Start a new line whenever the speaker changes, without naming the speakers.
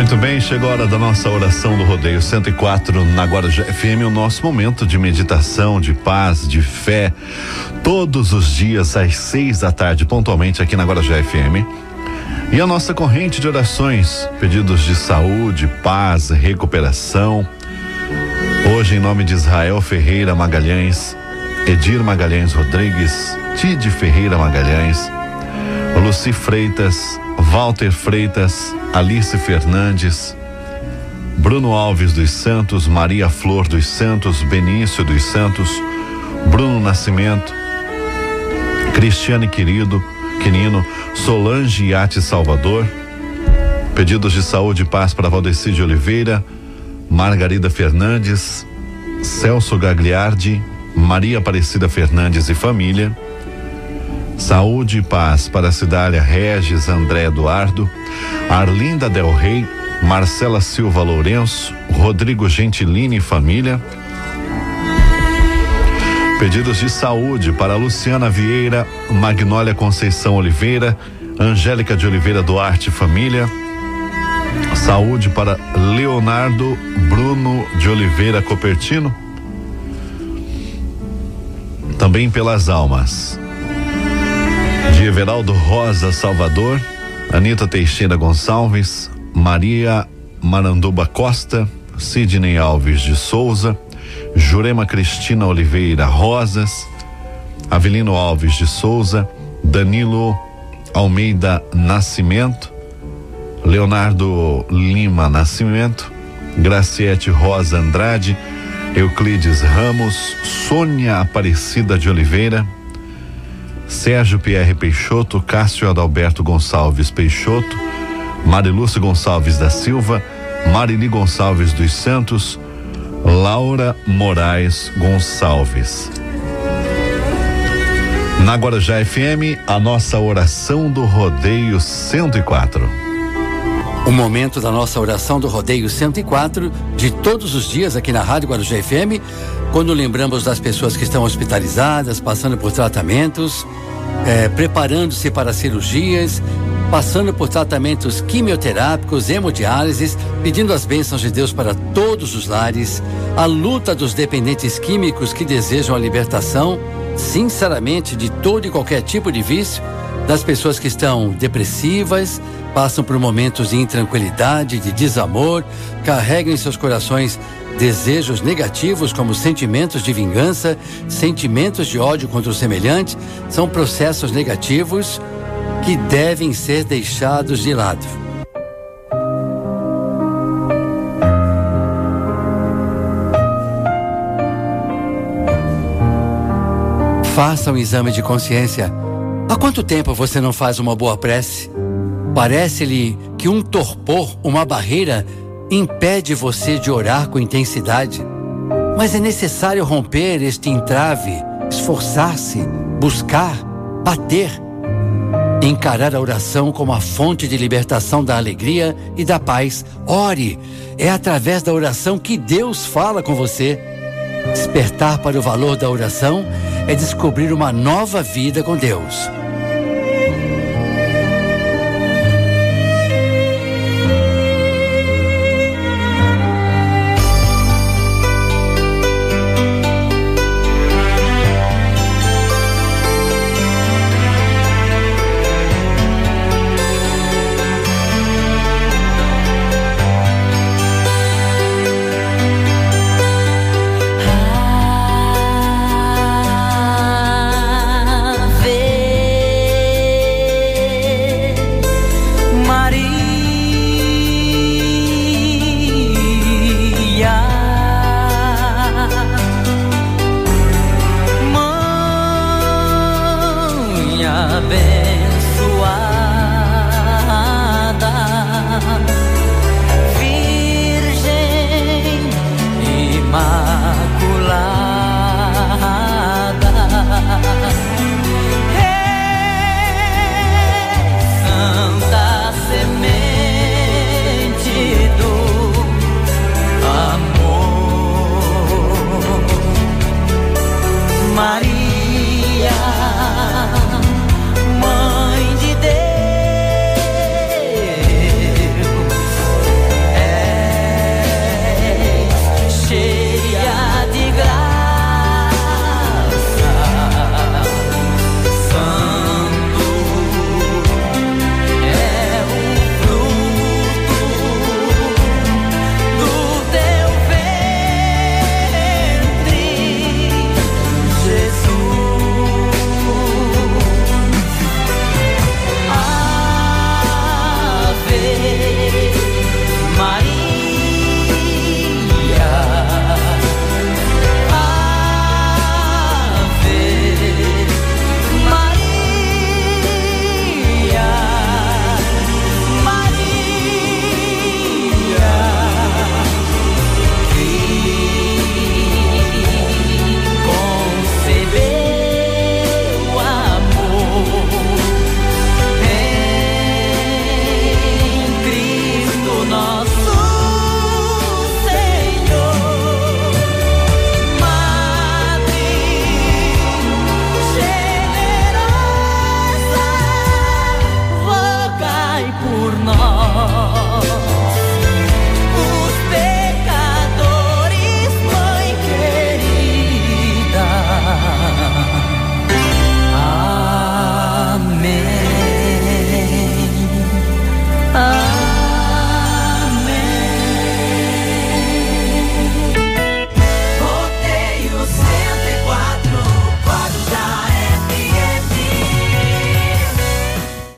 Muito bem, chegou a hora da nossa oração do Rodeio 104 na Guarujá FM, o nosso momento de meditação, de paz, de fé, todos os dias às seis da tarde, pontualmente aqui na Guarujá FM. E a nossa corrente de orações, pedidos de saúde, paz, recuperação. Hoje, em nome de Israel Ferreira Magalhães, Edir Magalhães Rodrigues, Tide Ferreira Magalhães, Luci Freitas, Walter Freitas, Alice Fernandes, Bruno Alves dos Santos, Maria Flor dos Santos, Benício dos Santos, Bruno Nascimento, Cristiane Querido, Quinino, Solange Iate Salvador, pedidos de saúde e paz para Valdeci de Oliveira, Margarida Fernandes, Celso Gagliardi, Maria Aparecida Fernandes e família, Saúde e paz para Cidália Regis André Eduardo, Arlinda Del Rey, Marcela Silva Lourenço, Rodrigo Gentilini e família. Pedidos de saúde para Luciana Vieira, Magnólia Conceição Oliveira, Angélica de Oliveira Duarte família. Saúde para Leonardo Bruno de Oliveira Copertino. Também pelas almas de Rosa Salvador, Anita Teixeira Gonçalves, Maria Maranduba Costa, Sidney Alves de Souza, Jurema Cristina Oliveira Rosas, Avelino Alves de Souza, Danilo Almeida Nascimento, Leonardo Lima Nascimento, Graciete Rosa Andrade, Euclides Ramos, Sônia Aparecida de Oliveira, Sérgio Pierre Peixoto, Cássio Adalberto Gonçalves Peixoto, Marilúcio Gonçalves da Silva, Marili Gonçalves dos Santos, Laura Moraes Gonçalves. Na Guarujá FM, a nossa oração do Rodeio 104.
O momento da nossa oração do Rodeio 104, de todos os dias aqui na Rádio Guarujá FM, quando lembramos das pessoas que estão hospitalizadas, passando por tratamentos, é, preparando-se para cirurgias, passando por tratamentos quimioterápicos, hemodiálises, pedindo as bênçãos de Deus para todos os lares, a luta dos dependentes químicos que desejam a libertação, sinceramente, de todo e qualquer tipo de vício, das pessoas que estão depressivas, passam por momentos de intranquilidade, de desamor, carregam em seus corações desejos negativos, como sentimentos de vingança, sentimentos de ódio contra o semelhante, são processos negativos que devem ser deixados de lado. Faça um exame de consciência. Há quanto tempo você não faz uma boa prece? Parece-lhe que um torpor, uma barreira, impede você de orar com intensidade. Mas é necessário romper este entrave, esforçar-se, buscar, bater. Encarar a oração como a fonte de libertação da alegria e da paz. Ore, é através da oração que Deus fala com você. Despertar para o valor da oração é descobrir uma nova vida com Deus.